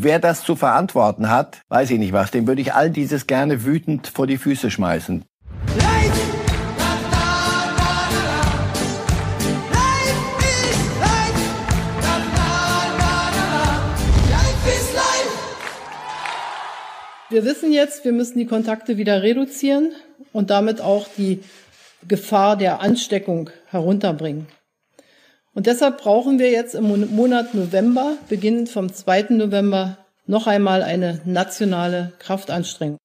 Wer das zu verantworten hat, weiß ich nicht was, dem würde ich all dieses gerne wütend vor die Füße schmeißen. Wir wissen jetzt, wir müssen die Kontakte wieder reduzieren und damit auch die Gefahr der Ansteckung herunterbringen. Und deshalb brauchen wir jetzt im Monat November, beginnend vom 2. November, noch einmal eine nationale Kraftanstrengung.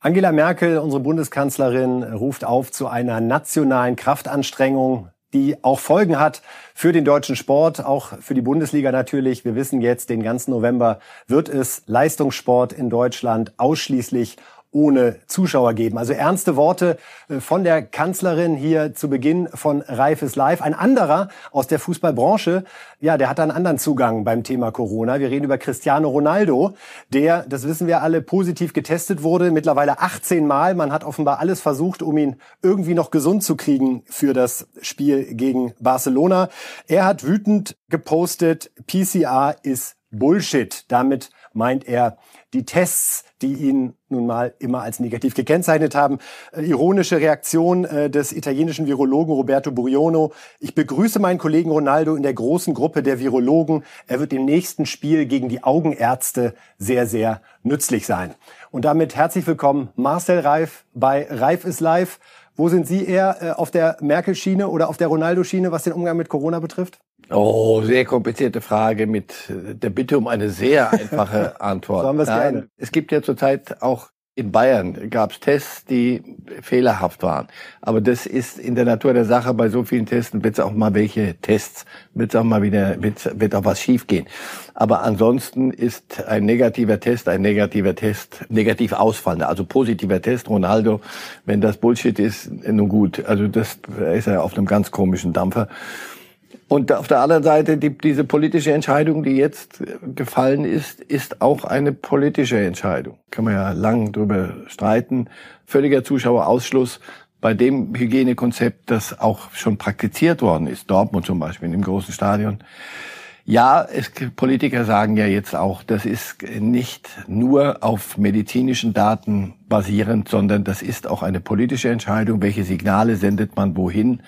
Angela Merkel, unsere Bundeskanzlerin, ruft auf zu einer nationalen Kraftanstrengung die auch Folgen hat für den deutschen Sport, auch für die Bundesliga natürlich. Wir wissen jetzt, den ganzen November wird es Leistungssport in Deutschland ausschließlich ohne Zuschauer geben. Also ernste Worte äh, von der Kanzlerin hier zu Beginn von Reifes Live. Ein anderer aus der Fußballbranche, ja, der hat einen anderen Zugang beim Thema Corona. Wir reden über Cristiano Ronaldo, der, das wissen wir alle, positiv getestet wurde, mittlerweile 18 Mal. Man hat offenbar alles versucht, um ihn irgendwie noch gesund zu kriegen für das Spiel gegen Barcelona. Er hat wütend gepostet, PCR ist Bullshit. Damit meint er die Tests, die ihn nun mal immer als negativ gekennzeichnet haben. Äh, ironische Reaktion äh, des italienischen Virologen Roberto Buriono. Ich begrüße meinen Kollegen Ronaldo in der großen Gruppe der Virologen. Er wird im nächsten Spiel gegen die Augenärzte sehr, sehr nützlich sein. Und damit herzlich willkommen Marcel Reif bei Reif ist live. Wo sind Sie eher äh, auf der Merkel-Schiene oder auf der Ronaldo-Schiene, was den Umgang mit Corona betrifft? Oh, sehr komplizierte Frage mit der Bitte um eine sehr einfache Antwort. so haben wir es gerne. Es gibt ja zurzeit auch in Bayern gab es Tests, die fehlerhaft waren. Aber das ist in der Natur der Sache. Bei so vielen Testen wird es auch mal welche Tests, wird auch mal wieder, wird, wird auch was schiefgehen. Aber ansonsten ist ein negativer Test ein negativer Test, negativ ausfallender. Also positiver Test, Ronaldo, wenn das Bullshit ist, nun gut. Also das ist ja auf einem ganz komischen Dampfer. Und auf der anderen Seite, die, diese politische Entscheidung, die jetzt gefallen ist, ist auch eine politische Entscheidung. Kann man ja lang drüber streiten. Völliger Zuschauerausschluss bei dem Hygienekonzept, das auch schon praktiziert worden ist, Dortmund zum Beispiel, in dem großen Stadion. Ja, es, Politiker sagen ja jetzt auch, das ist nicht nur auf medizinischen Daten basierend, sondern das ist auch eine politische Entscheidung. Welche Signale sendet man wohin?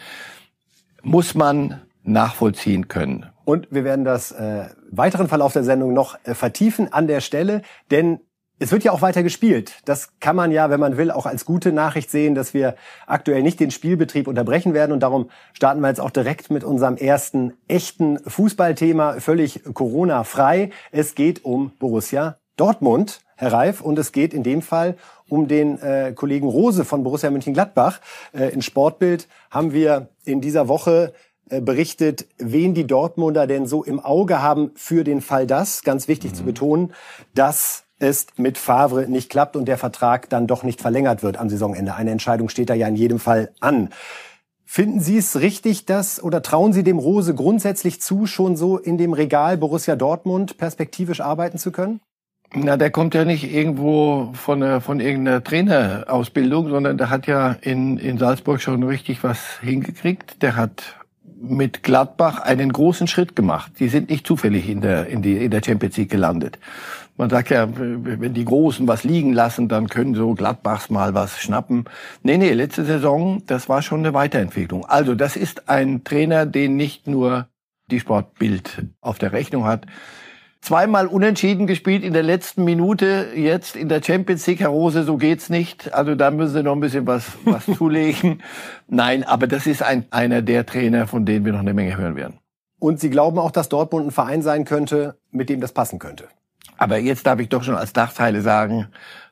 Muss man nachvollziehen können. Und wir werden das äh, weiteren Verlauf der Sendung noch äh, vertiefen an der Stelle, denn es wird ja auch weiter gespielt. Das kann man ja, wenn man will, auch als gute Nachricht sehen, dass wir aktuell nicht den Spielbetrieb unterbrechen werden. Und darum starten wir jetzt auch direkt mit unserem ersten echten Fußballthema, völlig Corona-frei. Es geht um Borussia Dortmund, Herr Reif, und es geht in dem Fall um den äh, Kollegen Rose von Borussia Mönchengladbach. Äh, in Sportbild haben wir in dieser Woche berichtet, wen die Dortmunder denn so im Auge haben für den Fall das. Ganz wichtig mhm. zu betonen, dass es mit Favre nicht klappt und der Vertrag dann doch nicht verlängert wird am Saisonende. Eine Entscheidung steht da ja in jedem Fall an. Finden Sie es richtig, dass oder trauen Sie dem Rose grundsätzlich zu, schon so in dem Regal Borussia Dortmund perspektivisch arbeiten zu können? Na, der kommt ja nicht irgendwo von, der, von irgendeiner Trainerausbildung, sondern der hat ja in, in Salzburg schon richtig was hingekriegt. Der hat mit Gladbach einen großen Schritt gemacht. Die sind nicht zufällig in der, in, die, in der Champions League gelandet. Man sagt ja, wenn die Großen was liegen lassen, dann können so Gladbachs mal was schnappen. Nee, nee, letzte Saison, das war schon eine Weiterentwicklung. Also das ist ein Trainer, den nicht nur die Sportbild auf der Rechnung hat, zweimal unentschieden gespielt in der letzten Minute. Jetzt in der Champions League, Herr Rose, so geht's nicht. Also da müssen Sie noch ein bisschen was, was zulegen. Nein, aber das ist ein, einer der Trainer, von denen wir noch eine Menge hören werden. Und Sie glauben auch, dass Dortmund ein Verein sein könnte, mit dem das passen könnte? Aber jetzt darf ich doch schon als Nachteile sagen,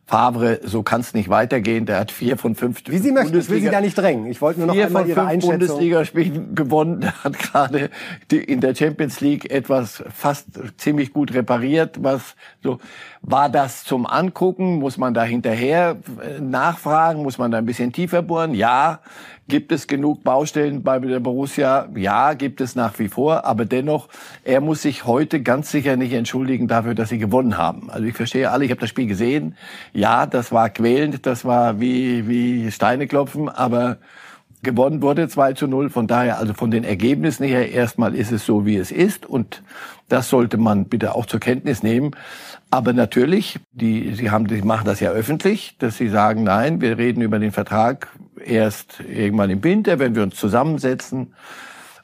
Favre, so kann es nicht weitergehen. Der hat vier von fünf. Wie Sie möchten, ich will Sie da nicht drängen. Ich wollte nur noch vier einmal von Ihre fünf. Bundesligaspielen gewonnen. Der hat gerade in der Champions League etwas fast ziemlich gut repariert. Was so war das zum Angucken? Muss man da hinterher äh, nachfragen? Muss man da ein bisschen tiefer bohren? Ja. Gibt es genug Baustellen bei der Borussia? Ja, gibt es nach wie vor. Aber dennoch, er muss sich heute ganz sicher nicht entschuldigen dafür, dass sie gewonnen haben. Also ich verstehe alle, ich habe das Spiel gesehen. Ja, das war quälend, das war wie, wie Steine klopfen, aber gewonnen wurde, 2 zu 0. Von daher, also von den Ergebnissen her, erstmal ist es so, wie es ist. Und das sollte man bitte auch zur Kenntnis nehmen. Aber natürlich, die, Sie haben, Sie machen das ja öffentlich, dass Sie sagen, nein, wir reden über den Vertrag erst irgendwann im Winter, wenn wir uns zusammensetzen.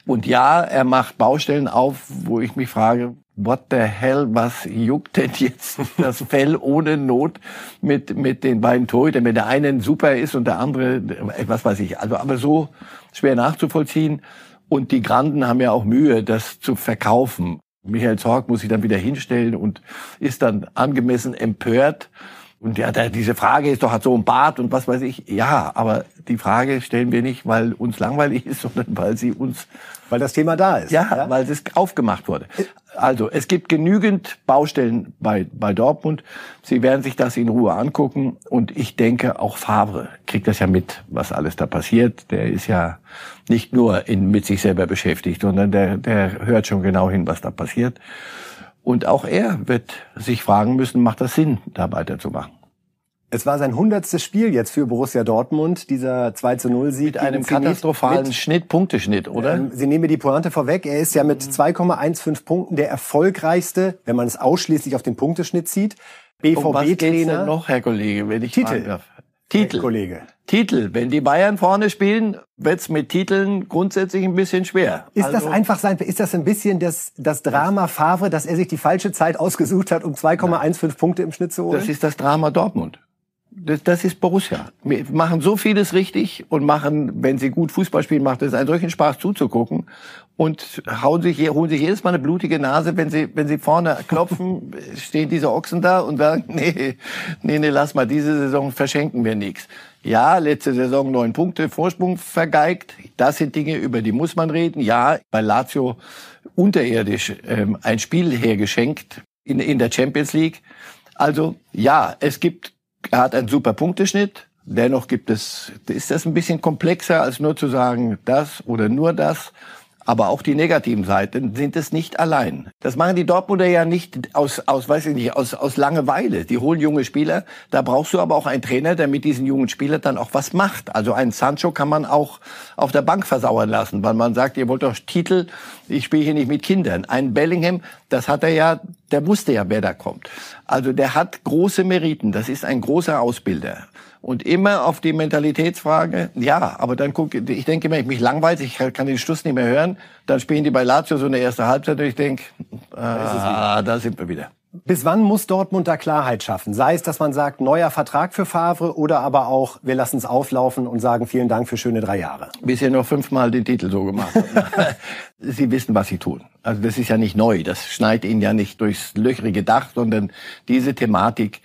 Und ja, er macht Baustellen auf, wo ich mich frage, what the hell, was juckt denn jetzt das Fell ohne Not mit, mit den beiden Torhütern, wenn der eine super ist und der andere, was weiß ich, also aber so schwer nachzuvollziehen. Und die Granden haben ja auch Mühe, das zu verkaufen. Michael Zorg muss sich dann wieder hinstellen und ist dann angemessen empört. Und ja, diese Frage ist doch, hat so ein Bart und was weiß ich. Ja, aber die Frage stellen wir nicht, weil uns langweilig ist, sondern weil sie uns weil das Thema da ist. Ja, ja, weil es aufgemacht wurde. Also, es gibt genügend Baustellen bei, bei Dortmund. Sie werden sich das in Ruhe angucken. Und ich denke, auch Favre kriegt das ja mit, was alles da passiert. Der ist ja nicht nur in, mit sich selber beschäftigt, sondern der, der hört schon genau hin, was da passiert. Und auch er wird sich fragen müssen, macht das Sinn, da weiterzumachen? Es war sein hundertstes Spiel jetzt für Borussia Dortmund, dieser 2 zu 0 Sieg. Mit einem katastrophalen mit, Schnitt, Punkteschnitt, oder? Ähm, Sie nehmen mir die Pointe vorweg. Er ist ja mit 2,15 Punkten der erfolgreichste, wenn man es ausschließlich auf den Punkteschnitt zieht. BVB-Trainer. noch, Herr Kollege, wenn ich Titel. Darf. Titel. Kollege. Titel. Wenn die Bayern vorne spielen, wird's mit Titeln grundsätzlich ein bisschen schwer. Ist also, das einfach sein, ist das ein bisschen das, das Drama Favre, dass er sich die falsche Zeit ausgesucht hat, um 2,15 Punkte im Schnitt zu holen? Das ist das Drama Dortmund das, das ist Borussia. Wir machen so vieles richtig und machen, wenn sie gut Fußball spielen, macht es einen solchen Spaß zuzugucken und hauen sich, holen sich jedes Mal eine blutige Nase, wenn sie, wenn sie vorne klopfen, stehen diese Ochsen da und sagen, nee, nee, nee, lass mal, diese Saison verschenken wir nichts. Ja, letzte Saison neun Punkte Vorsprung vergeigt. Das sind Dinge, über die muss man reden. Ja, bei Lazio unterirdisch ähm, ein Spiel hergeschenkt in, in der Champions League. Also ja, es gibt er hat einen super Punkteschnitt. Dennoch gibt es, ist das ein bisschen komplexer als nur zu sagen, das oder nur das. Aber auch die negativen Seiten sind es nicht allein. Das machen die Dortmunder ja nicht aus, aus, weiß ich nicht, aus, aus Langeweile. Die holen junge Spieler. Da brauchst du aber auch einen Trainer, der mit diesen jungen Spielern dann auch was macht. Also einen Sancho kann man auch auf der Bank versauern lassen, weil man sagt, ihr wollt doch Titel. Ich spiele hier nicht mit Kindern. Ein Bellingham, das hat er ja, der wusste ja, wer da kommt. Also der hat große Meriten. Das ist ein großer Ausbilder und immer auf die Mentalitätsfrage, ja, aber dann guck, ich denke immer, ich mich langweilt, ich kann den Schluss nicht mehr hören, dann spielen die bei Lazio so eine erste Halbzeit und ich denke, ah, da sind wir wieder. Bis wann muss Dortmund da Klarheit schaffen? Sei es, dass man sagt, neuer Vertrag für Favre oder aber auch, wir lassen es auflaufen und sagen vielen Dank für schöne drei Jahre. Bisher noch fünfmal den Titel so gemacht. sie wissen, was sie tun. Also das ist ja nicht neu. Das schneit ihnen ja nicht durchs löchrige Dach, sondern diese Thematik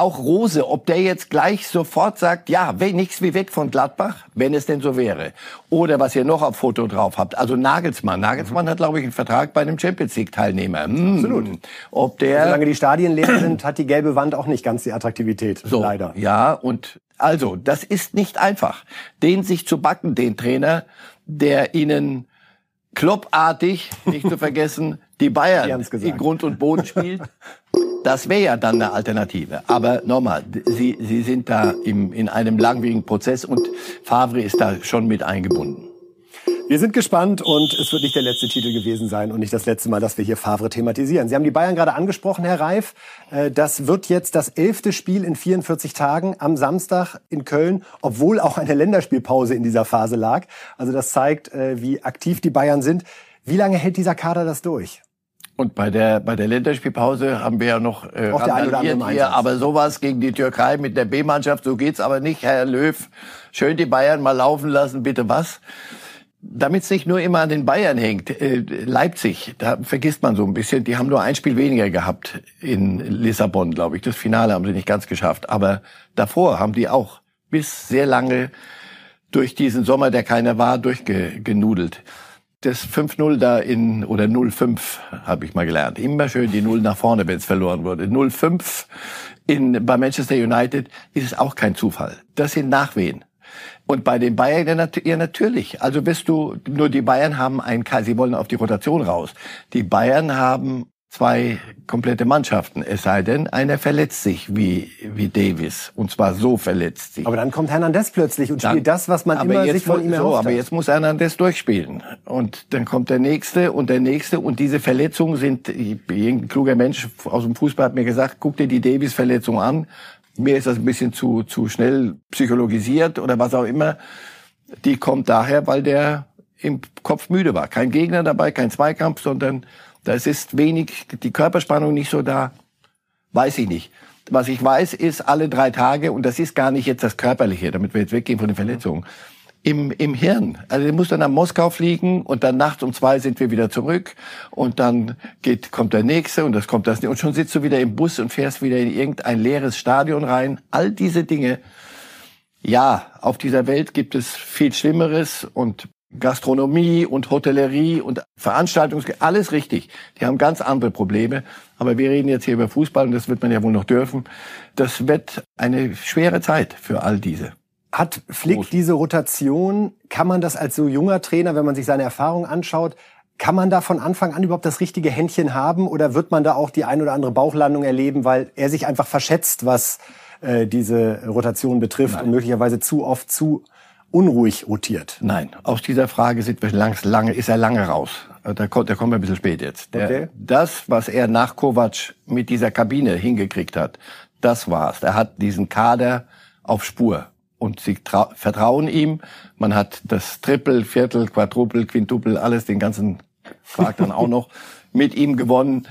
auch Rose, ob der jetzt gleich sofort sagt, ja, nichts wie weg von Gladbach, wenn es denn so wäre. Oder was ihr noch auf Foto drauf habt, also Nagelsmann. Nagelsmann mhm. hat, glaube ich, einen Vertrag bei einem Champions League-Teilnehmer. Hm. Absolut. Ob der Solange die Stadien leer sind, hat die gelbe Wand auch nicht ganz die Attraktivität, so, leider. Ja, und also, das ist nicht einfach, den sich zu backen, den Trainer, der ihnen kloppartig, nicht zu vergessen, die Bayern in Grund und Boden spielt. Das wäre ja dann eine Alternative. Aber nochmal, Sie, Sie sind da im, in einem langwierigen Prozess und Favre ist da schon mit eingebunden. Wir sind gespannt und es wird nicht der letzte Titel gewesen sein und nicht das letzte Mal, dass wir hier Favre thematisieren. Sie haben die Bayern gerade angesprochen, Herr Reif. Äh, das wird jetzt das elfte Spiel in 44 Tagen am Samstag in Köln, obwohl auch eine Länderspielpause in dieser Phase lag. Also das zeigt, äh, wie aktiv die Bayern sind. Wie lange hält dieser Kader das durch? Und bei der, bei der Länderspielpause haben wir ja noch äh, Auch hier, aber sowas gegen die Türkei mit der B-Mannschaft, so geht's aber nicht, Herr Löw. Schön die Bayern mal laufen lassen, bitte was? Damit es nicht nur immer an den Bayern hängt, äh, Leipzig, da vergisst man so ein bisschen, die haben nur ein Spiel weniger gehabt in Lissabon, glaube ich. Das Finale haben sie nicht ganz geschafft. Aber davor haben die auch bis sehr lange durch diesen Sommer, der keiner war, durchgenudelt das 5-0 da in, oder 0-5 habe ich mal gelernt. Immer schön die Null nach vorne, wenn es verloren wurde. 0-5 in, bei Manchester United ist es auch kein Zufall. Das sind Nachwehen. Und bei den Bayern ja natürlich. Also bist du, nur die Bayern haben einen, sie wollen auf die Rotation raus. Die Bayern haben zwei komplette Mannschaften. Es sei denn, einer verletzt sich wie, wie Davis. Und zwar so verletzt sich. Aber dann kommt Hernandez plötzlich und dann, spielt das, was man immer sich von ihm erhofft so, Aber jetzt muss Hernandez durchspielen. Und dann kommt der Nächste und der Nächste. Und diese Verletzungen sind, irgendein kluger Mensch aus dem Fußball hat mir gesagt, guck dir die Davis-Verletzung an. Mir ist das ein bisschen zu, zu schnell psychologisiert oder was auch immer. Die kommt daher, weil der im Kopf müde war. Kein Gegner dabei, kein Zweikampf, sondern da ist wenig, die Körperspannung nicht so da. Weiß ich nicht. Was ich weiß, ist alle drei Tage, und das ist gar nicht jetzt das Körperliche, damit wir jetzt weggehen von den Verletzungen, im, im Hirn. Also er muss dann nach Moskau fliegen und dann nachts um zwei sind wir wieder zurück und dann geht, kommt der nächste und das kommt das. Und schon sitzt du wieder im Bus und fährst wieder in irgendein leeres Stadion rein. All diese Dinge. Ja, auf dieser Welt gibt es viel Schlimmeres und Gastronomie und Hotellerie und Veranstaltungs alles richtig. Die haben ganz andere Probleme. Aber wir reden jetzt hier über Fußball und das wird man ja wohl noch dürfen. Das wird eine schwere Zeit für all diese. Hat Flick Groß. diese Rotation, kann man das als so junger Trainer, wenn man sich seine Erfahrung anschaut, kann man da von Anfang an überhaupt das richtige Händchen haben oder wird man da auch die ein oder andere Bauchlandung erleben, weil er sich einfach verschätzt, was äh, diese Rotation betrifft Nein. und möglicherweise zu oft zu unruhig rotiert? Nein, aus dieser Frage sind wir lang, lange, ist er lange raus. Da kommt, da kommen wir ein bisschen spät jetzt. Der, okay. Das, was er nach Kovac mit dieser Kabine hingekriegt hat, das war's. Er hat diesen Kader auf Spur und sie vertrauen ihm. Man hat das Triple, Viertel, Quadruple, Quintuple, alles, den ganzen Quark dann auch noch mit ihm gewonnen.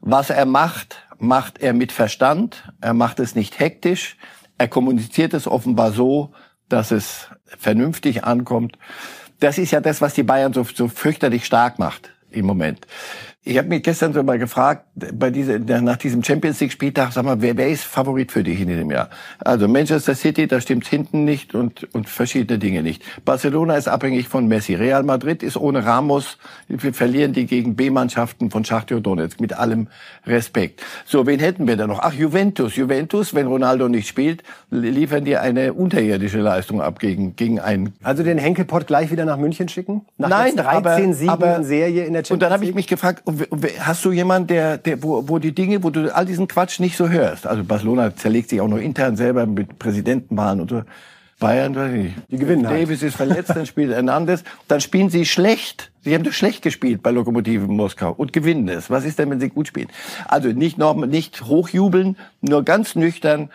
Was er macht, macht er mit Verstand. Er macht es nicht hektisch. Er kommuniziert es offenbar so, dass es vernünftig ankommt. Das ist ja das, was die Bayern so, so fürchterlich stark macht im Moment. Ich habe mich gestern so mal gefragt, bei dieser, nach diesem Champions League Spieltag, sag mal, wer, wer ist Favorit für dich in diesem Jahr? Also Manchester City, da stimmt hinten nicht und, und verschiedene Dinge nicht. Barcelona ist abhängig von Messi. Real Madrid ist ohne Ramos. Wir verlieren die gegen B-Mannschaften von Schachtjo Donetsk mit allem Respekt. So, wen hätten wir da noch? Ach, Juventus. Juventus, wenn Ronaldo nicht spielt, liefern die eine unterirdische Leistung ab gegen, gegen einen. Also den Henkelpott gleich wieder nach München schicken? Nach Nein, 13 aber, Siegen aber, in Serie in der Champions League? Und dann habe ich mich gefragt, hast du jemanden, der, der wo, wo die Dinge, wo du all diesen Quatsch nicht so hörst? Also Barcelona zerlegt sich auch noch intern selber mit Präsidentenwahlen und so. Bayern, weiß ich nicht. Die gewinnen halt. Davis ist verletzt, dann spielt Hernandez. Dann spielen sie schlecht. Sie haben doch schlecht gespielt bei Lokomotive Moskau und gewinnen es. Was ist denn, wenn sie gut spielen? Also nicht noch, nicht hochjubeln, nur ganz nüchtern.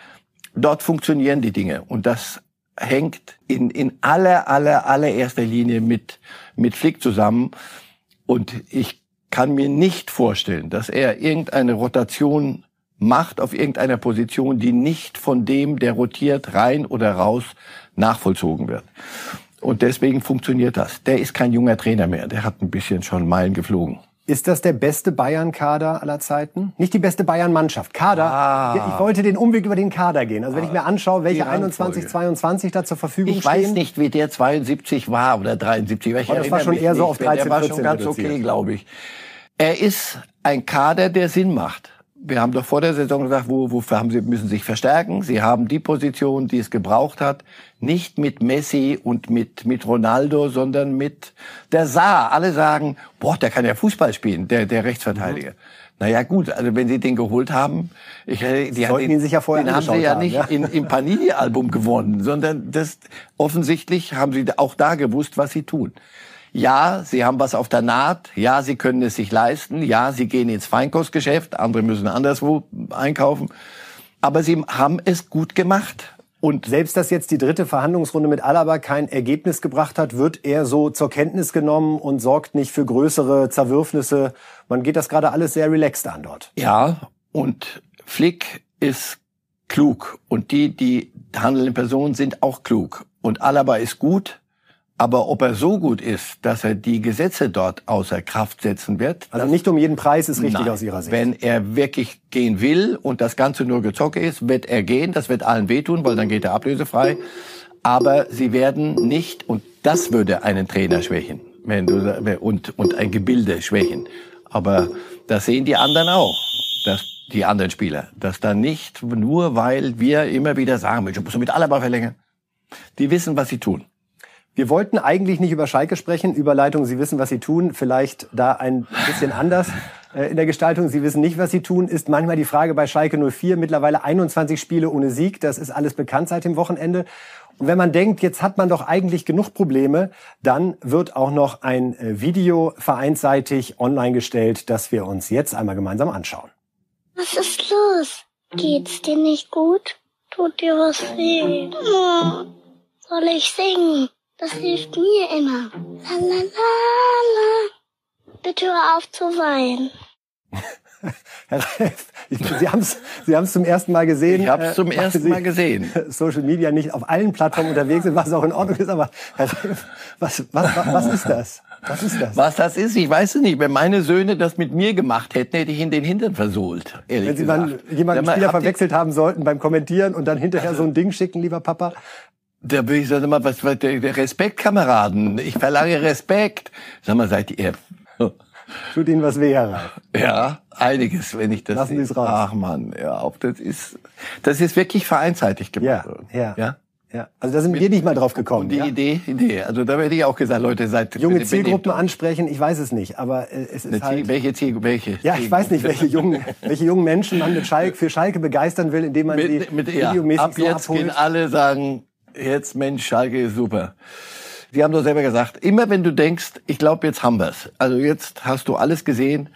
Dort funktionieren die Dinge. Und das hängt in, in aller, aller, allererster Linie mit, mit Flick zusammen. Und ich kann mir nicht vorstellen, dass er irgendeine Rotation macht auf irgendeiner Position, die nicht von dem, der rotiert, rein oder raus nachvollzogen wird. Und deswegen funktioniert das. Der ist kein junger Trainer mehr. Der hat ein bisschen schon Meilen geflogen. Ist das der beste Bayern-Kader aller Zeiten? Nicht die beste Bayern-Mannschaft. Kader. Ah. Ich wollte den Umweg über den Kader gehen. Also wenn ich mir anschaue, welche 21, 22 da zur Verfügung ich stehen. Ich weiß nicht, wie der 72 war oder 73. Ich oh, das war schon eher so auf 13, Der war schon ganz okay, glaube ich. Er ist ein Kader, der Sinn macht. Wir haben doch vor der Saison gesagt, wo, wofür haben sie, müssen sich verstärken. Sie haben die Position, die es gebraucht hat, nicht mit Messi und mit, mit Ronaldo, sondern mit der Saar. Alle sagen, boah, der kann ja Fußball spielen, der, der Rechtsverteidiger. Mhm. Naja, gut, also wenn Sie den geholt haben, ich, äh, die Sollten ihn sich ja vorher den haben Sie ja haben, nicht ja? In, im Panini-Album gewonnen, sondern das, offensichtlich haben Sie auch da gewusst, was Sie tun. Ja, sie haben was auf der Naht. Ja, sie können es sich leisten. Ja, sie gehen ins Feinkostgeschäft. Andere müssen anderswo einkaufen. Aber sie haben es gut gemacht. Und selbst dass jetzt die dritte Verhandlungsrunde mit Alaba kein Ergebnis gebracht hat, wird er so zur Kenntnis genommen und sorgt nicht für größere Zerwürfnisse. Man geht das gerade alles sehr relaxed an dort. Ja, und Flick ist klug und die, die handelnden Personen sind auch klug. Und Alaba ist gut, aber ob er so gut ist, dass er die Gesetze dort außer Kraft setzen wird. Also nicht um jeden Preis ist richtig nein. aus Ihrer Sicht. Wenn er wirklich gehen will und das Ganze nur Gezocke ist, wird er gehen. Das wird allen wehtun, weil dann geht er ablösefrei. Aber sie werden nicht, und das würde einen Trainer schwächen, wenn du, und, und ein Gebilde schwächen. Aber das sehen die anderen auch, dass die anderen Spieler, dass da nicht nur, weil wir immer wieder sagen, du musst mit Alaba verlängern. Die wissen, was sie tun. Wir wollten eigentlich nicht über Schalke sprechen. Überleitung, Sie wissen, was Sie tun. Vielleicht da ein bisschen anders äh, in der Gestaltung. Sie wissen nicht, was Sie tun. Ist manchmal die Frage bei Schalke 04. Mittlerweile 21 Spiele ohne Sieg. Das ist alles bekannt seit dem Wochenende. Und wenn man denkt, jetzt hat man doch eigentlich genug Probleme, dann wird auch noch ein äh, Video vereinsseitig online gestellt, das wir uns jetzt einmal gemeinsam anschauen. Was ist los? Geht's dir nicht gut? Tut dir was weh? Soll ich singen? Das hilft mir immer. La la la la. Bitte hör auf zu weinen. Herr Reif, Sie haben es Sie haben's zum ersten Mal gesehen. Ich habe es zum äh, ersten Sie Mal gesehen. Social Media nicht auf allen Plattformen unterwegs sind, was auch in Ordnung ist. Aber Herr Reif, was, was, was, was ist das? Was ist das? Was das ist, ich weiß es nicht. Wenn meine Söhne das mit mir gemacht hätten, hätte ich ihnen den Hintern versohlt. Ehrlich Wenn Sie gesagt. mal jemanden Spieler verwechselt haben sollten beim Kommentieren und dann hinterher so ein Ding schicken, lieber Papa. Da würde ich sagen, mal, was, was der, der Respekt, Kameraden. Ich verlange Respekt. Sag mal, seid ihr, Tut Ihnen was weh, Herr ja, einiges, wenn ich das Lassen Sie es raus. Ach man, ja, auf, das ist, das ist wirklich vereinsseitig Ja, gemacht. ja. ja. Ja, also da sind wir nicht mal drauf gekommen. Die ja? Idee, Idee. Also da hätte ich auch gesagt, Leute, seid Junge Zielgruppen ansprechen, ich weiß es nicht, aber äh, es ist Ziel, halt... welche Ziel, welche? Ja, ich weiß nicht, welche jungen, welche jungen Menschen man mit Schalke, für Schalke begeistern will, indem man mit, sie mit, ja, videomäßig ab so jetzt gehen abholt. alle sagen, jetzt Mensch, Schalke ist super. Sie haben doch selber gesagt, immer wenn du denkst, ich glaube, jetzt haben wir's. Also jetzt hast du alles gesehen.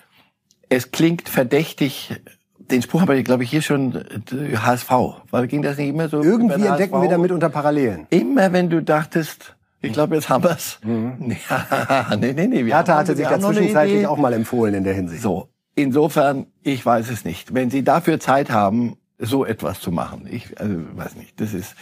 Es klingt verdächtig. Den Spruch habe ich, glaube ich, hier schon äh, HSV. Weil ging das nicht immer so? Irgendwie entdecken HSV? wir damit unter Parallelen. Immer wenn du dachtest, ich glaube, jetzt haben wir's. Ja, nee, nee, nee. wir Hertha hatte sich ja zwischenzeitlich auch mal empfohlen in der Hinsicht. So, insofern, ich weiß es nicht. Wenn Sie dafür Zeit haben, so etwas zu machen, ich also, weiß nicht, das ist,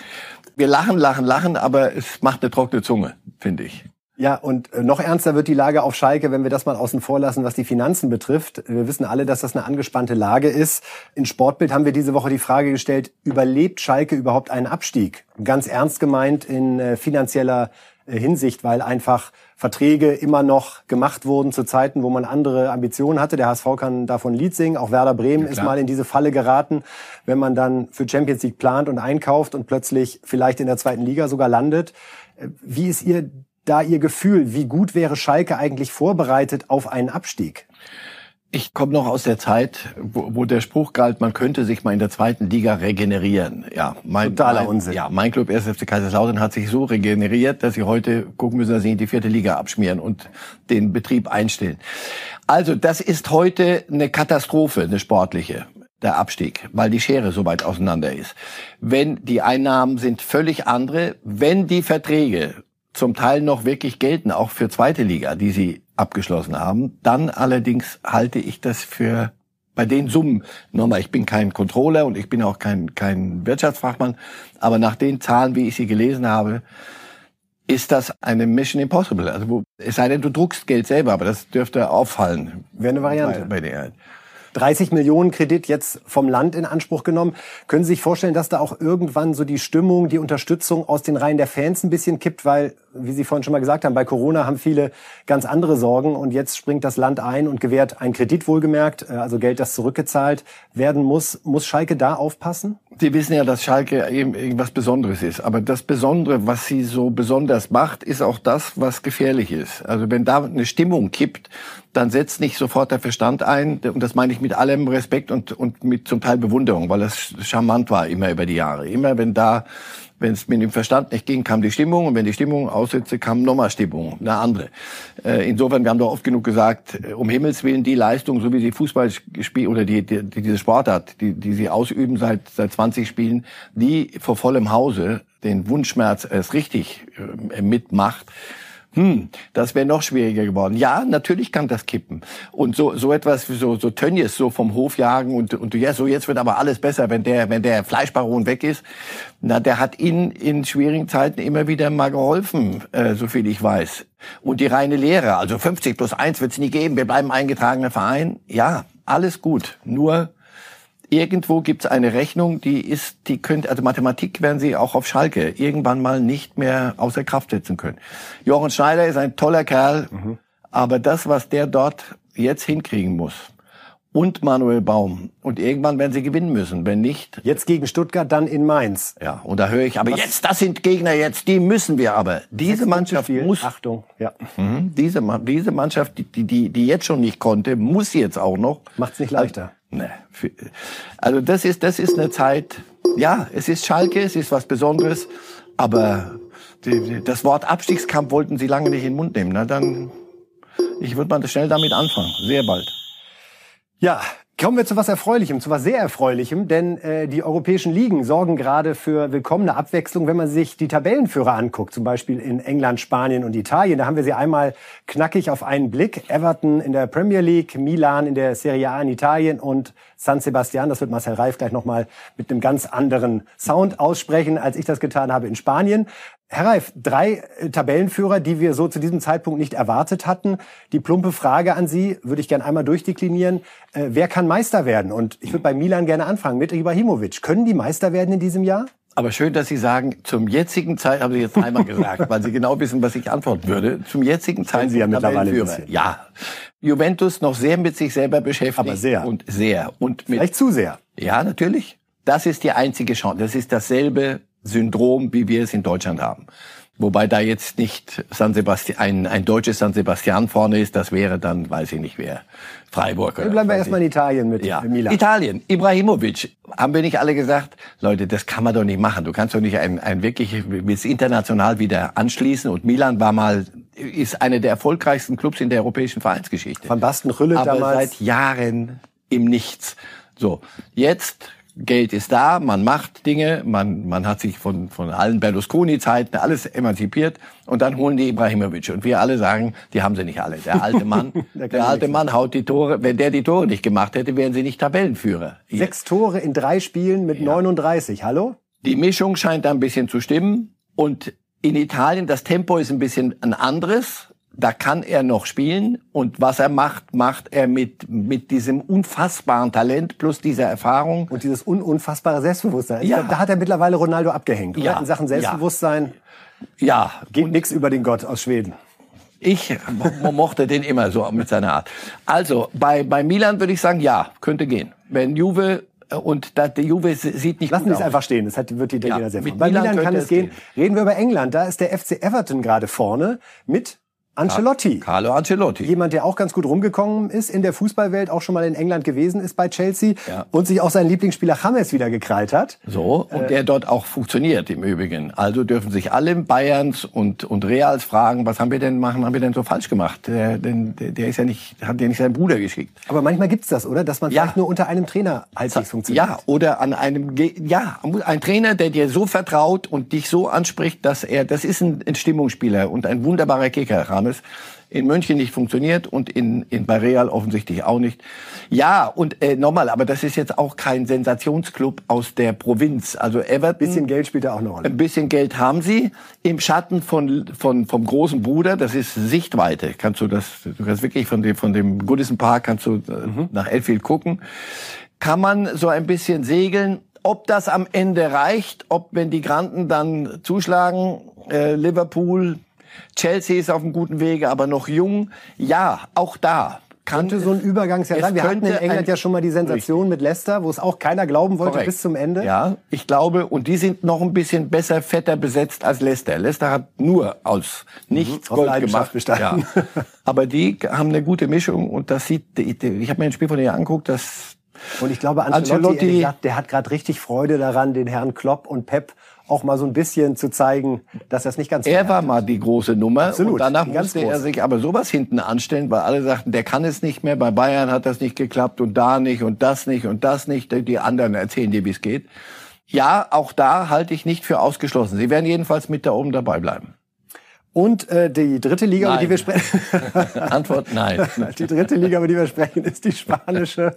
wir lachen, lachen, lachen, aber es macht eine trockene Zunge, finde ich. Ja, und äh, noch ernster wird die Lage auf Schalke, wenn wir das mal außen vor lassen, was die Finanzen betrifft. Wir wissen alle, dass das eine angespannte Lage ist. In Sportbild haben wir diese Woche die Frage gestellt, überlebt Schalke überhaupt einen Abstieg? Ganz ernst gemeint in äh, finanzieller Hinsicht, weil einfach Verträge immer noch gemacht wurden zu Zeiten, wo man andere Ambitionen hatte. Der HSV kann davon Lied singen. Auch Werder Bremen ist mal in diese Falle geraten, wenn man dann für Champions League plant und einkauft und plötzlich vielleicht in der zweiten Liga sogar landet. Äh, Wie ist Ihr da Ihr Gefühl? Wie gut wäre Schalke eigentlich vorbereitet auf einen Abstieg? Ich komme noch aus der Zeit, wo, wo der Spruch galt, man könnte sich mal in der zweiten Liga regenerieren. Ja, mein, Totaler mein, Unsinn. Ja, mein Club 1. FC Kaiserslautern hat sich so regeneriert, dass sie heute gucken müssen, dass sie in die vierte Liga abschmieren und den Betrieb einstellen. Also, das ist heute eine Katastrophe, eine sportliche der Abstieg, weil die Schere so weit auseinander ist. Wenn die Einnahmen sind völlig andere, wenn die Verträge zum Teil noch wirklich gelten, auch für zweite Liga, die sie abgeschlossen haben, dann allerdings halte ich das für bei den Summen, nochmal, ich bin kein Controller und ich bin auch kein, kein Wirtschaftsfachmann, aber nach den Zahlen, wie ich sie gelesen habe, ist das eine Mission Impossible. Also wo, es sei denn, du druckst Geld selber, aber das dürfte auffallen. Wäre eine Variante. Bei, bei der. 30 Millionen Kredit jetzt vom Land in Anspruch genommen. Können Sie sich vorstellen, dass da auch irgendwann so die Stimmung, die Unterstützung aus den Reihen der Fans ein bisschen kippt? Weil, wie Sie vorhin schon mal gesagt haben, bei Corona haben viele ganz andere Sorgen und jetzt springt das Land ein und gewährt einen Kredit wohlgemerkt, äh, also Geld, das zurückgezahlt werden muss. Muss Schalke da aufpassen? Sie wissen ja, dass Schalke eben irgendwas Besonderes ist. Aber das Besondere, was sie so besonders macht, ist auch das, was gefährlich ist. Also wenn da eine Stimmung kippt, dann setzt nicht sofort der Verstand ein. Und das meine ich mit allem Respekt und, und mit zum Teil Bewunderung, weil das charmant war immer über die Jahre. Immer wenn da, wenn es mit dem Verstand nicht ging, kam die Stimmung. Und wenn die Stimmung aussetzte, kam nochmal Stimmung, eine andere. Äh, insofern, wir haben doch oft genug gesagt, äh, um Himmels Willen die Leistung, so wie sie Fußball spielen oder die, die, die diese Sportart, die, die sie ausüben seit, seit 20 Spielen, die vor vollem Hause den Wunschschmerz erst richtig äh, mitmacht, hm, das wäre noch schwieriger geworden. Ja, natürlich kann das kippen. Und so, so etwas so, so Tönnies so vom Hof jagen und, und ja, so jetzt wird aber alles besser, wenn der, wenn der Fleischbaron weg ist. Na, der hat ihnen in schwierigen Zeiten immer wieder mal geholfen, äh, so viel ich weiß. Und die reine Lehre, also 50 plus 1 wird es nie geben, wir bleiben eingetragener Verein. Ja, alles gut. Nur, irgendwo gibt es eine Rechnung, die ist, die könnte, also Mathematik werden sie auch auf Schalke irgendwann mal nicht mehr außer Kraft setzen können. Jochen Schneider ist ein toller Kerl, aber das, was der dort jetzt hinkriegen muss, und Manuel Baum. Und irgendwann werden sie gewinnen müssen. Wenn nicht, Jetzt gegen Stuttgart, dann in Mainz. ja. Und da höre ich, aber jetzt, das sind Gegner jetzt, die müssen wir aber. Diese Mannschaft muss, Achtung, ja. Mhm. diese, diese Mannschaft, die, die, die jetzt schon nicht konnte, muss jetzt auch noch. Macht's nicht leichter. Ne, also das ist, das ist eine Zeit, ja, es ist Schalke, es ist was Besonderes, aber die, das Wort Abstiegskampf wollten sie lange nicht in den Mund nehmen. Na dann, ich würde mal schnell damit anfangen, sehr bald. Ja, kommen wir zu was Erfreulichem, zu was sehr Erfreulichem, denn äh, die europäischen Ligen sorgen gerade für willkommene Abwechslung, wenn man sich die Tabellenführer anguckt, zum Beispiel in England, Spanien und Italien. Da haben wir sie einmal knackig auf einen Blick. Everton in der Premier League, Milan in der Serie A in Italien und San Sebastian, das wird Marcel Reif gleich nochmal mit einem ganz anderen Sound aussprechen, als ich das getan habe in Spanien. Herr Reif, drei äh, Tabellenführer, die wir so zu diesem Zeitpunkt nicht erwartet hatten. Die plumpe Frage an Sie würde ich gerne einmal durchdeklinieren. Äh, wer kann Meister werden? Und ich würde bei Milan gerne anfangen mit Ibrahimovic. Können die Meister werden in diesem Jahr? Aber schön, dass Sie sagen, zum jetzigen Zeit, haben Sie jetzt einmal gesagt, weil Sie genau wissen, was ich antworten würde. Zum jetzigen Zeitpunkt Sie ja mittlerweile bisschen. Ja. Juventus noch sehr mit sich selber beschäftigt. Aber sehr. Und sehr. Und mit Vielleicht zu sehr. Ja, natürlich. Das ist die einzige Chance. Das ist dasselbe Syndrom, wie wir es in Deutschland haben. Wobei da jetzt nicht San Sebastian, ein, ein deutsches San Sebastian vorne ist, das wäre dann, weiß ich nicht wer, Freiburg. Dann bleiben wir erstmal in Italien mit ja. Milan. Italien, Ibrahimovic. Haben wir nicht alle gesagt, Leute, das kann man doch nicht machen. Du kannst doch nicht ein, ein wirklich bis international wieder anschließen. Und Milan war mal, ist einer der erfolgreichsten Clubs in der europäischen Vereinsgeschichte. Van Basten Rülle Aber damals. seit Jahren im Nichts. So, jetzt Geld ist da, man macht Dinge, man, man hat sich von, von allen Berlusconi-Zeiten alles emanzipiert und dann holen die Ibrahimovic. Und wir alle sagen, die haben sie nicht alle. Der alte Mann, Der der alte. Mann haut die Tore. Wenn der die Tore nicht gemacht hätte, wären sie nicht Tabellenführer. Sechs Tore in drei Spielen mit 39. Hallo? Die Mischung scheint da ein bisschen zu stimmen. Und in Italien, das Tempo ist ein bisschen ein anderes. Da kann er noch spielen. Und was er macht, macht er mit, mit diesem unfassbaren Talent plus dieser Erfahrung. Und dieses un unfassbare Selbstbewusstsein. Ja. glaube, da hat er mittlerweile Ronaldo abgehängt. Oder? Ja. In Sachen Selbstbewusstsein Ja, geht nichts über den Gott aus Schweden. ich mo- mochte den immer so mit seiner Art. Also, bei, bei Milan würde ich sagen, ja, könnte gehen. Wenn Juve, äh, und da, die Juve sieht nicht Lassen Sie es einfach stehen. Das hat, wird die Ja, sehr mit freuen. Bei Milan Milan kann es gehen. gehen. Reden wir über England. Da ist der FC Everton gerade vorne mit Ancelotti. Carlo Ancelotti. Jemand, der auch ganz gut rumgekommen ist in der Fußballwelt, auch schon mal in England gewesen ist bei Chelsea Ja. und sich auch seinen Lieblingsspieler James wieder gekrallt hat. So, und Äh. der dort auch funktioniert im Übrigen. Also dürfen sich alle Bayerns und, und Reals fragen, was haben wir denn machen, haben wir denn so falsch gemacht? Der, denn, der, der ist ja nicht, hat ja nicht seinen Bruder geschickt. Aber manchmal gibt's das, oder? Dass man Ja. vielleicht nur unter einem Trainer halbwegs funktioniert. Ja, oder an einem, Ge- ja, ein Trainer, der dir so vertraut und dich so anspricht, dass er, das ist ein, ein Stimmungsspieler und ein wunderbarer Kicker, Rames. In München nicht funktioniert und in, in bei Real offensichtlich auch nicht. Ja, und äh, nochmal, aber das ist jetzt auch kein Sensationsclub aus der Provinz. Also Everton. Bisschen Geld spielt da auch eine Rolle. Ein bisschen Geld haben sie im Schatten von, von vom großen Bruder. Das ist Sichtweite. Kannst du das? Du kannst wirklich von dem von dem Goodison Park kannst du äh, nach Elfield gucken. Kann man so ein bisschen segeln. Ob das am Ende reicht, ob wenn die Granden dann zuschlagen, äh, Liverpool, Chelsea ist auf einem guten Wege, aber noch jung. Ja, auch da Könnte so ein Übergangsjahr sein. Wir hatten in England ja schon mal die Sensation mit Leicester, wo es auch keiner glauben wollte Korrekt. bis zum Ende. Ja, ich glaube, und die sind noch ein bisschen besser, fetter besetzt als Leicester. Leicester hat nur aus nichts Mhm, Gold gemacht. bestanden. Ja. Aber die haben eine gute Mischung und das sieht, ich habe mir ein Spiel von denen angeguckt, das Und ich glaube, Ancelotti, Ancelotti- der hat gerade richtig Freude daran, den Herrn Klopp und Pep auch mal so ein bisschen zu zeigen, dass es nicht ganz er war mal die große Nummer Absolut, und danach musste er sich aber sowas hinten anstellen, weil alle sagten, der kann es nicht mehr, bei Bayern hat das nicht geklappt und da nicht und das nicht und das nicht, die anderen erzählen dir, wie es geht. Ja, auch da halte ich nicht für ausgeschlossen. Sie werden jedenfalls mit da oben dabei bleiben. Und äh, die dritte Liga, über die Nein. wir sprechen, Antwort nein. die dritte Liga, über die wir sprechen, ist die spanische.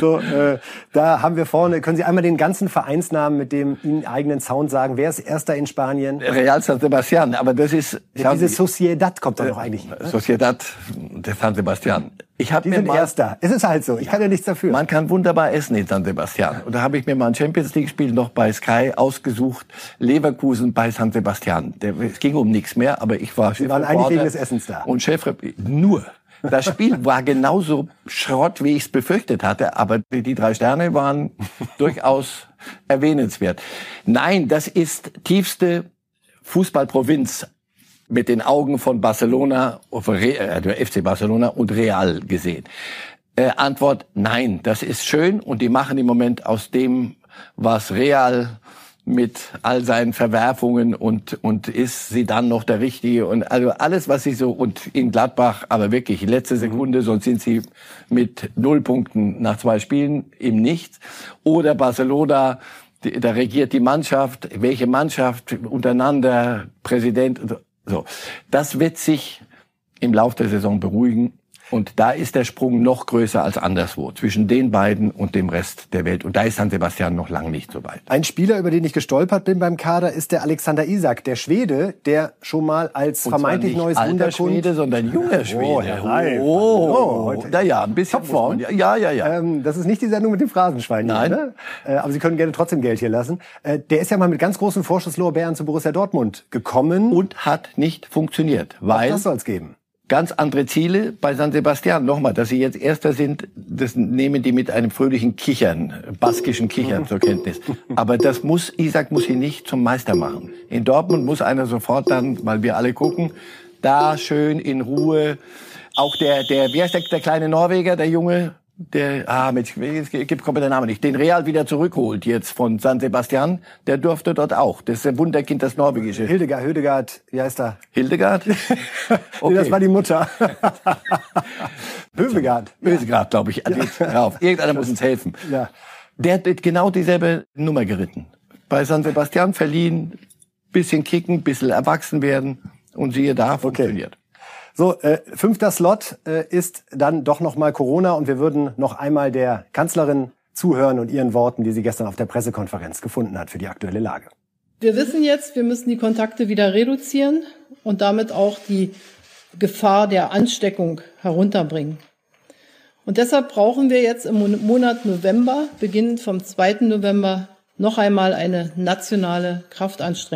So, äh, da haben wir vorne. Können Sie einmal den ganzen Vereinsnamen mit dem Ihnen eigenen Sound sagen? Wer ist Erster in Spanien? Real San Sebastian, aber das ist schauen Diese Sociedad kommt doch noch eigentlich. Ne? Sociedad de San Sebastian. Ich habe Die mir sind mal Erster. Es ist halt so. Ich kann ja nichts dafür. Man kann wunderbar essen in San Sebastian. Und da habe ich mir mal ein Champions League Spiel noch bei Sky ausgesucht. Leverkusen bei San Sebastian. Der, es ging um nichts mehr, aber ich war Sie waren eigentlich wegen des Essens da. Und Chefreporter, nur. Das Spiel war genauso Schrott, wie ich es befürchtet hatte, aber die drei Sterne waren durchaus erwähnenswert. Nein, das ist tiefste Fußballprovinz mit den Augen von Barcelona, äh, FC Barcelona und Real gesehen. Äh, Antwort, nein, das ist schön und die machen im Moment aus dem, was Real mit all seinen Verwerfungen und und ist sie dann noch der richtige und also alles was sie so und in Gladbach aber wirklich letzte Sekunde sonst sind sie mit null Punkten nach zwei Spielen im Nichts. Oder Barcelona da regiert die Mannschaft. Welche Mannschaft untereinander Präsident so das wird sich im Lauf der Saison beruhigen und da ist der Sprung noch größer als anderswo, zwischen den beiden und dem Rest der Welt. Und da ist San Sebastian noch lang nicht so weit. Ein Spieler, über den ich gestolpert bin beim Kader, ist der Alexander Isak, der Schwede, der schon mal als und vermeintlich nicht neues alter Wunderkund... Schwede, sondern junger Schwede. Oh, Herr Reif. oh, Oh, na ja, ein bisschen. Topform. Ja, ja, ja. Ähm, das ist nicht die Sendung mit dem Phrasenschwein. Nein. Hier, ne? äh, aber Sie können gerne trotzdem Geld hier lassen. Äh, der ist ja mal mit ganz großen Vorschusslorbeeren zu Borussia Dortmund gekommen. Und hat nicht funktioniert, weil das soll es geben. Ganz andere Ziele bei San Sebastian. Nochmal, dass sie jetzt Erster sind, das nehmen die mit einem fröhlichen Kichern, baskischen Kichern zur Kenntnis. Aber das muss, Isaac muss ihn nicht zum Meister machen. In Dortmund muss einer sofort dann, weil wir alle gucken, da schön in Ruhe. Auch der, der, heißt der, der kleine Norweger, der Junge, der, ah, mit, es gibt, kommt mir der Name nicht, den Real wieder zurückholt jetzt von San Sebastian, der durfte dort auch. Das ist ein Wunderkind, das Norwegische. Hildegard, Hildegard, wie heißt er? Hildegard? Nee, das war die Mutter. Hövegard. Bösegrad, glaube ich. Also, hör auf. Irgendeiner muss uns helfen. Ja. Der hat genau dieselbe Nummer geritten. Bei San Sebastian verliehen, bisschen kicken, bisschen erwachsen werden und siehe da, funktioniert. So, äh, fünfter Slot äh, ist dann doch noch mal Corona und wir würden noch einmal der Kanzlerin zuhören und ihren Worten, die sie gestern auf der Pressekonferenz gefunden hat für die aktuelle Lage. Wir wissen jetzt, wir müssen die Kontakte wieder reduzieren und damit auch die Gefahr der Ansteckung herunterbringen. Und deshalb brauchen wir jetzt im Mon- Monat November, beginnend vom 2. November, noch einmal eine nationale Kraftanstrengung.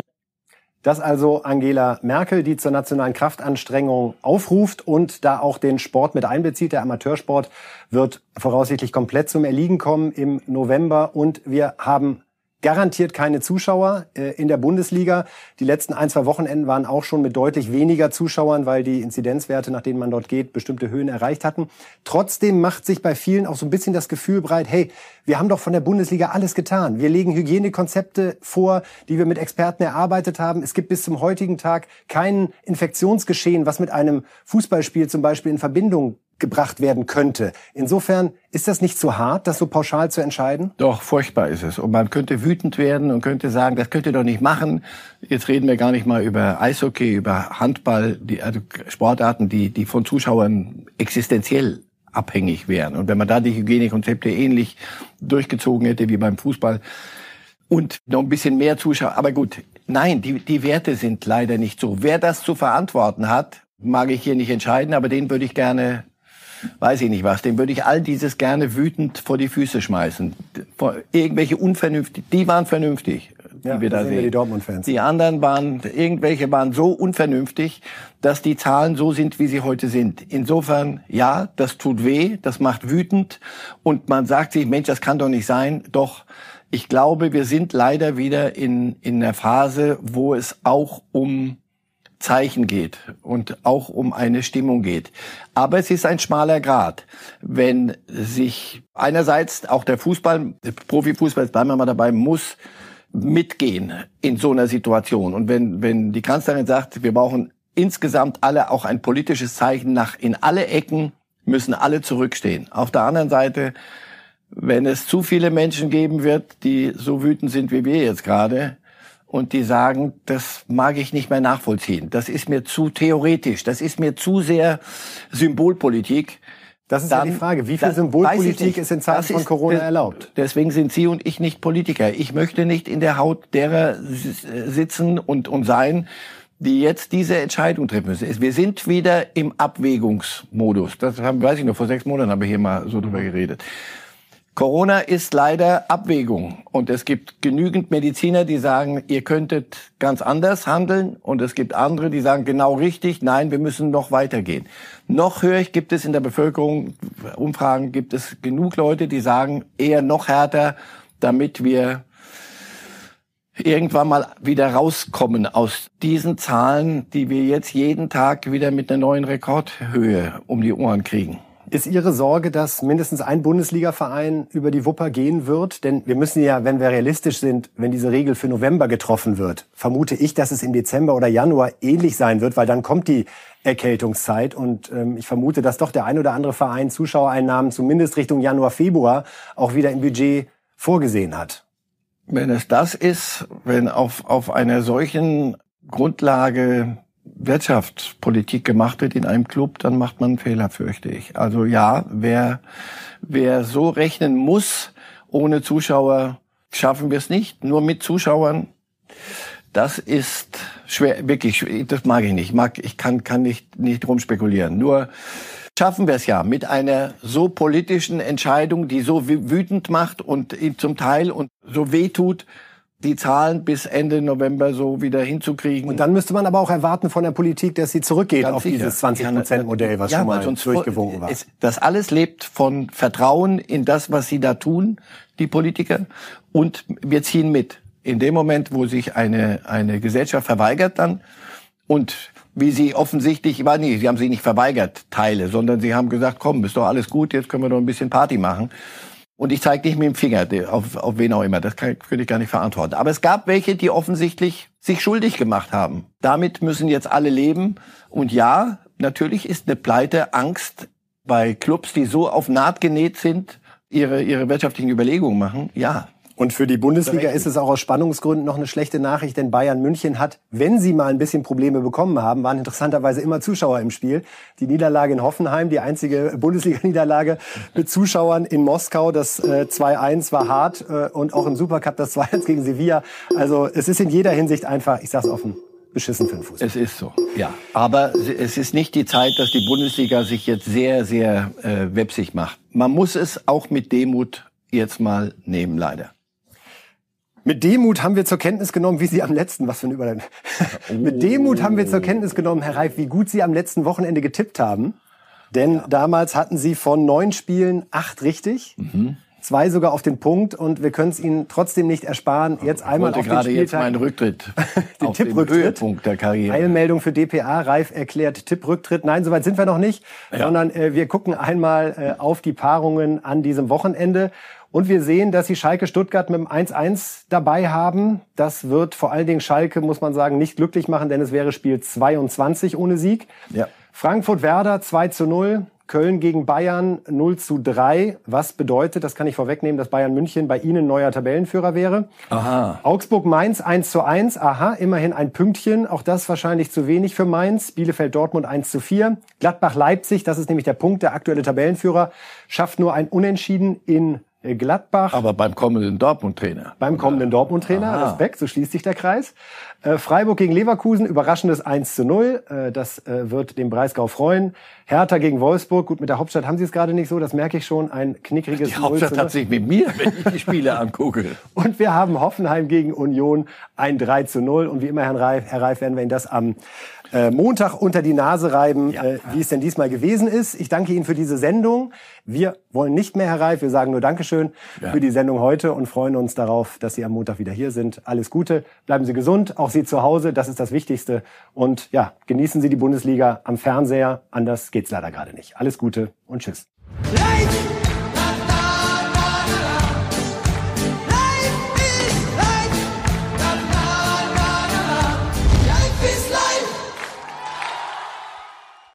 Das also Angela Merkel, die zur nationalen Kraftanstrengung aufruft und da auch den Sport mit einbezieht. Der Amateursport wird voraussichtlich komplett zum Erliegen kommen im November und wir haben garantiert keine Zuschauer äh, in der Bundesliga. Die letzten ein, zwei Wochenenden waren auch schon mit deutlich weniger Zuschauern, weil die Inzidenzwerte, nach denen man dort geht, bestimmte Höhen erreicht hatten. Trotzdem macht sich bei vielen auch so ein bisschen das Gefühl breit, hey, wir haben doch von der Bundesliga alles getan. Wir legen Hygienekonzepte vor, die wir mit Experten erarbeitet haben. Es gibt bis zum heutigen Tag kein Infektionsgeschehen, was mit einem Fußballspiel zum Beispiel in Verbindung gebracht werden könnte. Insofern ist das nicht zu hart, das so pauschal zu entscheiden? Doch, furchtbar ist es. Und man könnte wütend werden und könnte sagen, das könnt ihr doch nicht machen. Jetzt reden wir gar nicht mal über Eishockey, über Handball, die, also Sportarten, die, die von Zuschauern existenziell abhängig wären. Und wenn man da die Hygienekonzepte ähnlich durchgezogen hätte wie beim Fußball und noch ein bisschen mehr Zuschauer, aber gut, nein, die, die Werte sind leider nicht so. Wer das zu verantworten hat, mag ich hier nicht entscheiden, aber den würde ich gerne weiß ich nicht was, dem würde ich all dieses gerne wütend vor die Füße schmeißen. Irgendwelche unvernünftig, die waren vernünftig, die Ja, wir da sehen wir die Dortmund-Fans. Die anderen waren, irgendwelche waren so unvernünftig, dass die Zahlen so sind, wie sie heute sind. Insofern, ja, das tut weh, das macht wütend und man sagt sich, Mensch, das kann doch nicht sein. Doch, ich glaube, wir sind leider wieder in, in einer Phase, wo es auch um Zeichen geht und auch um eine Stimmung geht. Aber es ist ein schmaler Grad, wenn sich einerseits auch der Fußball, der Profifußball, jetzt bleiben wir mal dabei, muss mitgehen in so einer Situation. Und wenn, wenn die Kanzlerin sagt, wir brauchen insgesamt alle auch ein politisches Zeichen nach in alle Ecken, müssen alle zurückstehen. Auf der anderen Seite, wenn es zu viele Menschen geben wird, die so wütend sind wie wir jetzt gerade, und die sagen, das mag ich nicht mehr nachvollziehen. Das ist mir zu theoretisch. Das ist mir zu sehr Symbolpolitik. Das ist ja die Frage. Wie viel Symbolpolitik ist in Zeiten Das von Corona de- erlaubt? Deswegen sind Sie und ich nicht Politiker. Ich möchte nicht in der Haut derer sitzen und, und sein, die jetzt diese Entscheidung treffen müssen. Wir sind wieder im Abwägungsmodus. Das haben, weiß ich noch, vor sechs Monaten haben wir hier mal so drüber geredet. Corona ist leider Abwägung und es gibt genügend Mediziner, die sagen, ihr könntet ganz anders handeln und es gibt andere, die sagen genau richtig, nein, wir müssen noch weitergehen. Noch ich, gibt es in der Bevölkerung Umfragen, gibt es genug Leute, die sagen, eher noch härter, damit wir irgendwann mal wieder rauskommen aus diesen Zahlen, die wir jetzt jeden Tag wieder mit einer neuen Rekordhöhe um die Ohren kriegen. Ist Ihre Sorge, dass mindestens ein Bundesligaverein über die Wupper gehen wird? Denn wir müssen ja, wenn wir realistisch sind, wenn diese Regel für November getroffen wird, vermute ich, dass es im Dezember oder Januar ähnlich sein wird, weil dann kommt die Erkältungszeit. Und ähm, ich vermute, dass doch der ein oder andere Verein Zuschauereinnahmen zumindest Richtung Januar, Februar auch wieder im Budget vorgesehen hat. Wenn es das ist, wenn auf, auf einer solchen Grundlage Wirtschaftspolitik gemacht wird in einem Club, dann macht man einen Fehler, fürchte ich. Also ja, wer, wer so rechnen muss, ohne Zuschauer schaffen wir es nicht. Nur mit Zuschauern, das ist schwer, wirklich, das mag ich nicht. Ich mag, ich kann, kann nicht, nicht rumspekulieren. Nur schaffen wir es ja mit einer so politischen Entscheidung, die so wütend macht und zum Teil und so wehtut, die Zahlen bis Ende November so wieder hinzukriegen. Und dann müsste man aber auch erwarten von der Politik, dass sie zurückgeht Ganz auf sicher. dieses 20-Prozent-Modell, was ja, schon mal durchgewunken war. Es, das alles lebt von Vertrauen in das, was sie da tun, die Politiker. Und wir ziehen mit. In dem Moment, wo sich eine, eine Gesellschaft verweigert dann und wie sie offensichtlich, war nee, sie haben sich nicht verweigert, Teile, sondern sie haben gesagt, komm, ist doch alles gut, jetzt können wir doch ein bisschen Party machen. Und ich zeige nicht mit dem Finger auf, auf wen auch immer, das kann, könnte ich gar nicht verantworten. Aber es gab welche, die offensichtlich sich schuldig gemacht haben. Damit müssen jetzt alle leben. Und ja, natürlich ist eine Pleite Angst bei Clubs, die so auf Naht genäht sind, ihre, ihre wirtschaftlichen Überlegungen machen. Ja, und für die Bundesliga ist es auch aus Spannungsgründen noch eine schlechte Nachricht, denn Bayern München hat, wenn sie mal ein bisschen Probleme bekommen haben, waren interessanterweise immer Zuschauer im Spiel. Die Niederlage in Hoffenheim, die einzige Bundesliga-Niederlage mit Zuschauern in Moskau, das äh, 2-1 war hart äh, und auch im Supercup das 2-1 gegen Sevilla. Also es ist in jeder Hinsicht einfach, ich sag's offen, beschissen für den Fußball. Es ist so, ja. Aber es ist nicht die Zeit, dass die Bundesliga sich jetzt sehr, sehr äh, websig macht. Man muss es auch mit Demut jetzt mal nehmen, leider. Mit Demut haben wir zur Kenntnis genommen, wie Sie am letzten, was für ein Überleitung. Oh. Mit Demut haben wir zur Kenntnis genommen, Herr Reif, wie gut Sie am letzten Wochenende getippt haben. Denn ja. damals hatten Sie von neun Spielen acht richtig. Mhm. Zwei sogar auf den Punkt und wir können es Ihnen trotzdem nicht ersparen, jetzt einmal auf den gerade Spieltag. jetzt meinen Rücktritt. den Tipprücktritt. der Karriere. Eilmeldung für DPA. Reif erklärt Tipprücktritt. Nein, soweit sind wir noch nicht, ja. sondern äh, wir gucken einmal äh, auf die Paarungen an diesem Wochenende. Und wir sehen, dass sie Schalke Stuttgart mit dem 1-1 dabei haben. Das wird vor allen Dingen Schalke, muss man sagen, nicht glücklich machen, denn es wäre Spiel 22 ohne Sieg. Ja. Frankfurt Werder 2 zu 0. Köln gegen Bayern 0 zu 3. Was bedeutet, das kann ich vorwegnehmen, dass Bayern München bei Ihnen neuer Tabellenführer wäre. Aha. Augsburg Mainz 1 zu 1. Aha, immerhin ein Pünktchen. Auch das wahrscheinlich zu wenig für Mainz. Bielefeld Dortmund 1 zu 4. Gladbach Leipzig, das ist nämlich der Punkt, der aktuelle Tabellenführer, schafft nur ein Unentschieden in Gladbach. Aber beim kommenden Dortmund-Trainer. Beim kommenden Dortmund-Trainer, Respekt, so schließt sich der Kreis. Äh, Freiburg gegen Leverkusen, überraschendes 1 zu 0. Äh, das wird dem Breisgau freuen. Hertha gegen Wolfsburg, gut, mit der Hauptstadt haben sie es gerade nicht so, das merke ich schon, ein knickriges Die Hauptstadt hat sich mit mir, wenn ich die Spiele angucke. Und wir haben Hoffenheim gegen Union, ein 3 zu 0. Und wie immer, Herr Reif, Herr Reif werden wir Ihnen das am äh, Montag unter die Nase reiben, ja. äh, wie es denn diesmal gewesen ist. Ich danke Ihnen für diese Sendung. Wir wollen nicht mehr, Herr Reif, wir sagen nur Dankeschön ja. für die Sendung heute und freuen uns darauf, dass Sie am Montag wieder hier sind. Alles Gute, bleiben Sie gesund, auch Sie zu Hause, das ist das Wichtigste. Und ja, genießen Sie die Bundesliga am Fernseher, anders geht's leider gerade nicht. Alles Gute und tschüss. Lights!